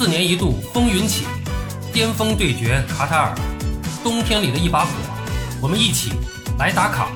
四年一度风云起，巅峰对决卡塔尔，冬天里的一把火，我们一起来打卡。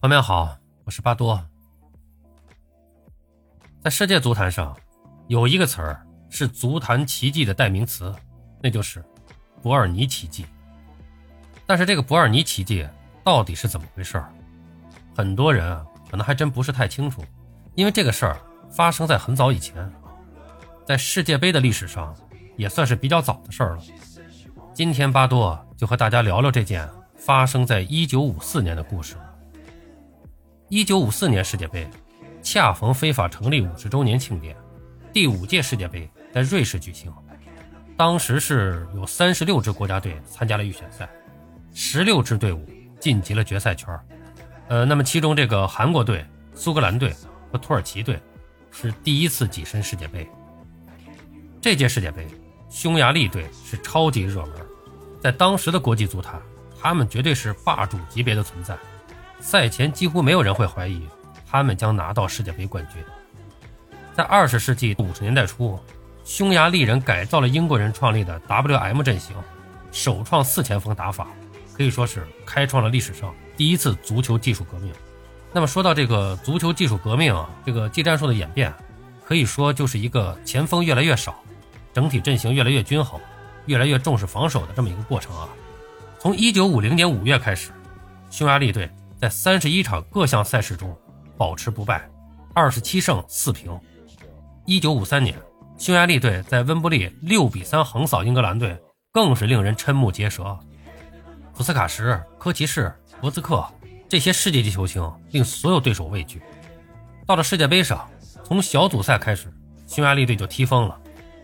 朋友们好，我是巴多。在世界足坛上，有一个词儿是足坛奇迹的代名词，那就是伯尔尼奇迹。但是这个伯尔尼奇迹到底是怎么回事儿？很多人啊，可能还真不是太清楚，因为这个事儿发生在很早以前，在世界杯的历史上也算是比较早的事儿了。今天巴多就和大家聊聊这件发生在1954年的故事。1954年世界杯恰逢非法成立五十周年庆典，第五届世界杯在瑞士举行，当时是有三十六支国家队参加了预选赛，十六支队伍晋级了决赛圈。呃，那么其中这个韩国队、苏格兰队和土耳其队是第一次跻身世界杯。这届世界杯，匈牙利队是超级热门，在当时的国际足坛，他们绝对是霸主级别的存在。赛前几乎没有人会怀疑他们将拿到世界杯冠军。在二十世纪五十年代初，匈牙利人改造了英国人创立的 WM 阵型，首创四前锋打法，可以说是开创了历史上。第一次足球技术革命。那么说到这个足球技术革命啊，这个技战术的演变，可以说就是一个前锋越来越少，整体阵型越来越均衡，越来越重视防守的这么一个过程啊。从1950年5月开始，匈牙利队在31场各项赛事中保持不败，27胜4平。1953年，匈牙利队在温布利6比3横扫英格兰队，更是令人瞠目结舌。普斯卡什、科奇士。博兹克这些世界级球星令所有对手畏惧。到了世界杯上，从小组赛开始，匈牙利队就踢疯了。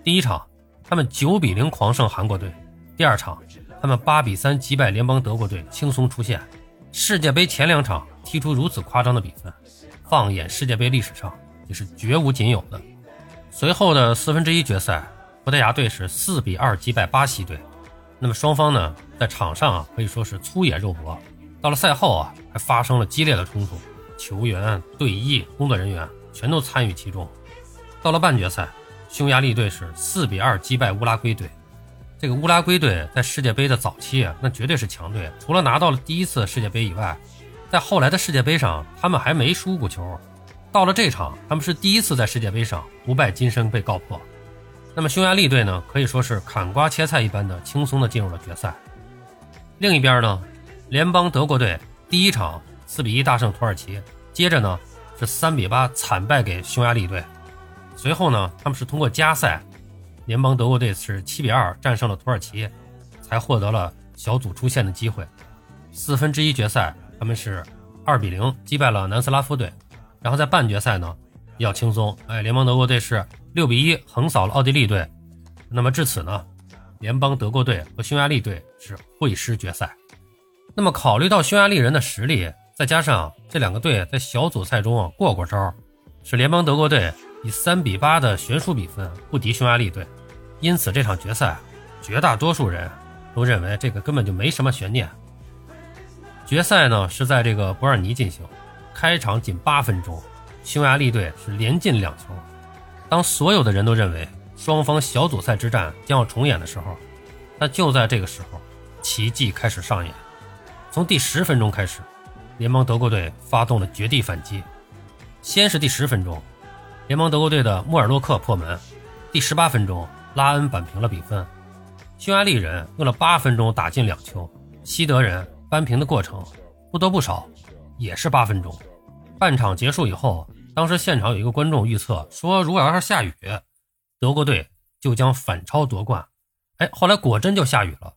第一场，他们九比零狂胜韩国队；第二场，他们八比三击败联邦德国队，轻松出线。世界杯前两场踢出如此夸张的比分，放眼世界杯历史上也是绝无仅有的。随后的四分之一决赛，葡萄牙队是四比二击败巴西队。那么双方呢，在场上啊可以说是粗野肉搏。到了赛后啊，还发生了激烈的冲突，球员、队医、工作人员全都参与其中。到了半决赛，匈牙利队是四比二击败乌拉圭队。这个乌拉圭队在世界杯的早期啊，那绝对是强队。除了拿到了第一次世界杯以外，在后来的世界杯上，他们还没输过球。到了这场，他们是第一次在世界杯上不败金身被告破。那么匈牙利队呢，可以说是砍瓜切菜一般的轻松的进入了决赛。另一边呢？联邦德国队第一场四比一大胜土耳其，接着呢是三比八惨败给匈牙利队，随后呢他们是通过加赛，联邦德国队是七比二战胜了土耳其，才获得了小组出线的机会。四分之一决赛他们是二比零击败了南斯拉夫队，然后在半决赛呢比较轻松，哎，联邦德国队是六比一横扫了奥地利队。那么至此呢，联邦德国队和匈牙利队是会师决赛。那么考虑到匈牙利人的实力，再加上这两个队在小组赛中啊过过招，使联邦德国队以三比八的悬殊比分不敌匈牙利队，因此这场决赛绝大多数人都认为这个根本就没什么悬念。决赛呢是在这个伯尔尼进行，开场仅八分钟，匈牙利队是连进两球。当所有的人都认为双方小组赛之战将要重演的时候，那就在这个时候，奇迹开始上演。从第十分钟开始，联邦德国队发动了绝地反击。先是第十分钟，联邦德国队的穆尔洛克破门；第十八分钟，拉恩扳平了比分。匈牙利人用了八分钟打进两球，西德人扳平的过程不多不少，也是八分钟。半场结束以后，当时现场有一个观众预测说，如果要是下雨，德国队就将反超夺冠。哎，后来果真就下雨了，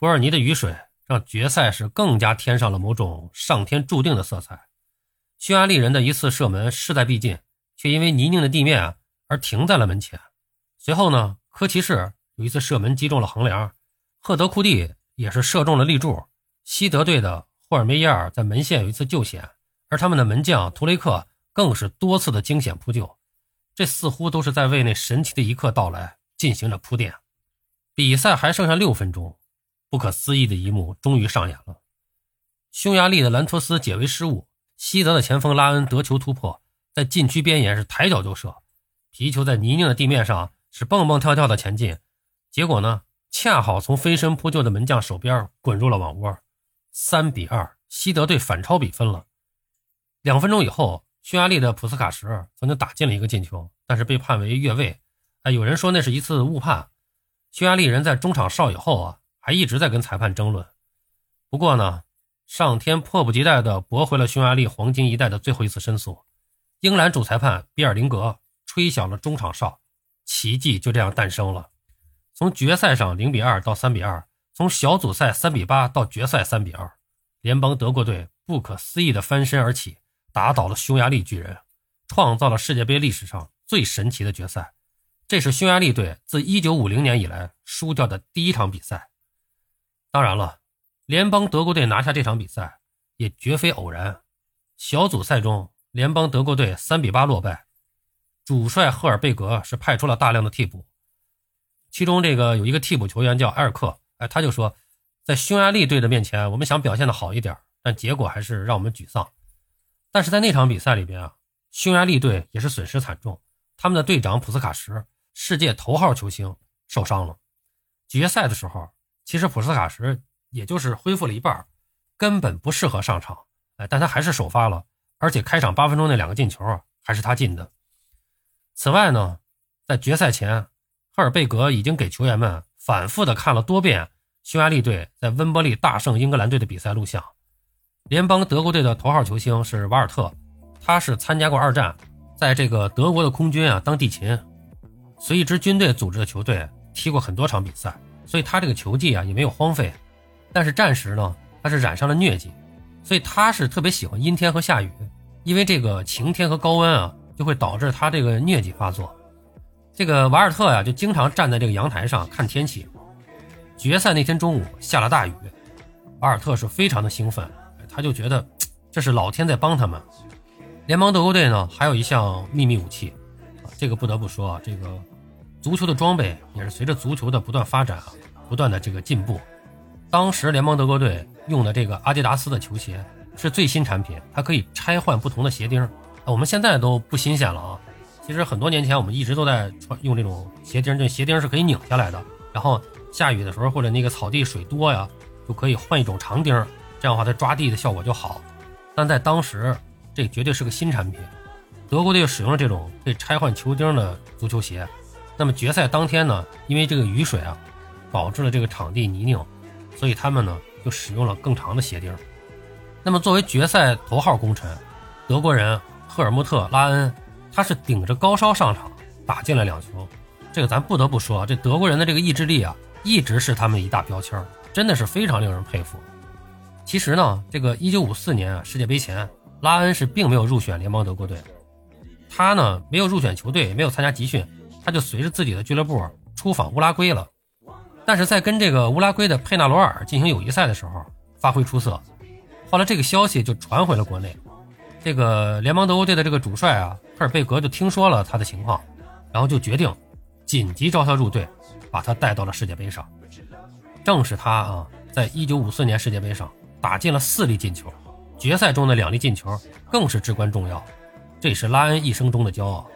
伯尔尼的雨水。让决赛是更加添上了某种上天注定的色彩。匈牙利人的一次射门势在必进，却因为泥泞的地面而停在了门前。随后呢，科奇士有一次射门击中了横梁，赫德库蒂也是射中了立柱。西德队的霍尔梅耶尔在门线有一次救险，而他们的门将图雷克更是多次的惊险扑救。这似乎都是在为那神奇的一刻到来进行着铺垫。比赛还剩下六分钟。不可思议的一幕终于上演了，匈牙利的兰托斯解围失误，西德的前锋拉恩得球突破，在禁区边沿是抬脚就射，皮球在泥泞的地面上是蹦蹦跳跳的前进，结果呢，恰好从飞身扑救的门将手边滚入了网窝，三比二，西德队反超比分了。两分钟以后，匈牙利的普斯卡什曾经打进了一个进球，但是被判为越位。哎，有人说那是一次误判。匈牙利人在中场哨以后啊，还一直在跟裁判争论。不过呢，上天迫不及待地驳回了匈牙利黄金一代的最后一次申诉。英格兰主裁判比尔林格吹响了中场哨，奇迹就这样诞生了。从决赛上零比二到三比二，从小组赛三比八到决赛三比二，联邦德国队不可思议的翻身而起，打倒了匈牙利巨人，创造了世界杯历史上最神奇的决赛。这是匈牙利队自1950年以来输掉的第一场比赛。当然了，联邦德国队拿下这场比赛也绝非偶然。小组赛中，联邦德国队3比8落败，主帅赫尔贝格是派出了大量的替补，其中这个有一个替补球员叫埃尔克，哎，他就说，在匈牙利队的面前，我们想表现的好一点，但结果还是让我们沮丧。但是在那场比赛里边啊，匈牙利队也是损失惨重，他们的队长普斯卡什。世界头号球星受伤了，决赛的时候，其实普斯卡什也就是恢复了一半，根本不适合上场。哎，但他还是首发了，而且开场八分钟那两个进球，还是他进的。此外呢，在决赛前，赫尔贝格已经给球员们反复的看了多遍匈牙利队在温布利大胜英格兰队的比赛录像。联邦德国队的头号球星是瓦尔特，他是参加过二战，在这个德国的空军啊当地勤。随一支军队组织的球队踢过很多场比赛，所以他这个球技啊也没有荒废。但是战时呢，他是染上了疟疾，所以他是特别喜欢阴天和下雨，因为这个晴天和高温啊就会导致他这个疟疾发作。这个瓦尔特呀就经常站在这个阳台上看天气。决赛那天中午下了大雨，瓦尔特是非常的兴奋，他就觉得这是老天在帮他们。联邦德国队呢还有一项秘密武器。这个不得不说啊，这个足球的装备也是随着足球的不断发展啊，不断的这个进步。当时联邦德国队用的这个阿迪达斯的球鞋是最新产品，它可以拆换不同的鞋钉。我们现在都不新鲜了啊，其实很多年前我们一直都在穿用这种鞋钉，这鞋钉是可以拧下来的。然后下雨的时候或者那个草地水多呀，就可以换一种长钉，这样的话它抓地的效果就好。但在当时，这绝对是个新产品。德国队使用了这种可以拆换球钉的足球鞋，那么决赛当天呢，因为这个雨水啊，导致了这个场地泥泞，所以他们呢就使用了更长的鞋钉。那么作为决赛头号功臣，德国人赫尔穆特·拉恩，他是顶着高烧上场打进了两球，这个咱不得不说，这德国人的这个意志力啊，一直是他们一大标签，真的是非常令人佩服。其实呢，这个1954年世界杯前，拉恩是并没有入选联邦德国队。他呢没有入选球队，没有参加集训，他就随着自己的俱乐部出访乌拉圭了。但是在跟这个乌拉圭的佩纳罗尔进行友谊赛的时候，发挥出色。后来这个消息就传回了国内，这个联邦德国队的这个主帅啊，赫尔贝格就听说了他的情况，然后就决定紧急招他入队，把他带到了世界杯上。正是他啊，在1954年世界杯上打进了四粒进球，决赛中的两粒进球更是至关重要。这也是拉恩一生中的骄傲。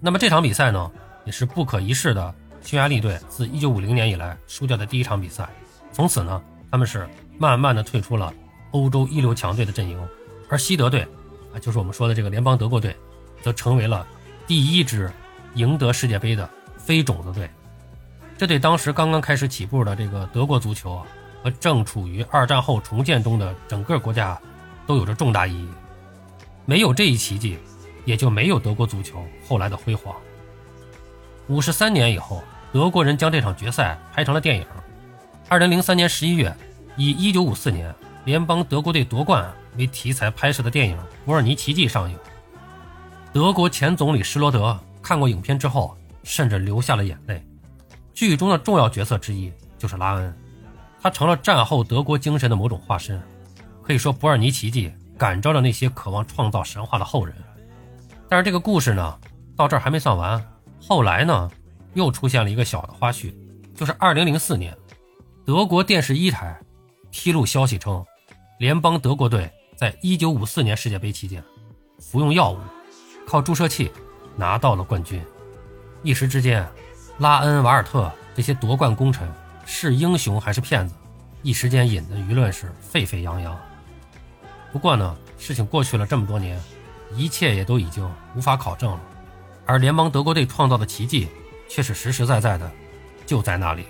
那么这场比赛呢，也是不可一世的匈牙利队自1950年以来输掉的第一场比赛。从此呢，他们是慢慢的退出了欧洲一流强队的阵营，而西德队，啊，就是我们说的这个联邦德国队，则成为了第一支赢得世界杯的非种子队。这对当时刚刚开始起步的这个德国足球和正处于二战后重建中的整个国家，都有着重大意义。没有这一奇迹，也就没有德国足球后来的辉煌。五十三年以后，德国人将这场决赛拍成了电影。二零零三年十一月，以一九五四年联邦德国队夺冠为题材拍摄的电影《伯尔尼奇迹》上映。德国前总理施罗德看过影片之后，甚至流下了眼泪。剧中的重要角色之一就是拉恩，他成了战后德国精神的某种化身。可以说，《伯尔尼奇迹》。感召了那些渴望创造神话的后人，但是这个故事呢，到这儿还没算完。后来呢，又出现了一个小的花絮，就是2004年，德国电视一台披露消息称，联邦德国队在1954年世界杯期间服用药物靠注射器拿到了冠军。一时之间，拉恩·瓦尔特这些夺冠功臣是英雄还是骗子？一时间引得舆论是沸沸扬扬。不过呢，事情过去了这么多年，一切也都已经无法考证了。而联邦德国队创造的奇迹，却是实实在在的，就在那里。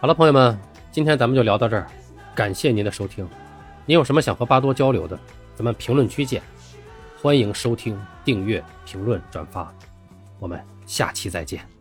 好了，朋友们，今天咱们就聊到这儿，感谢您的收听。您有什么想和巴多交流的，咱们评论区见。欢迎收听、订阅、评论、转发，我们下期再见。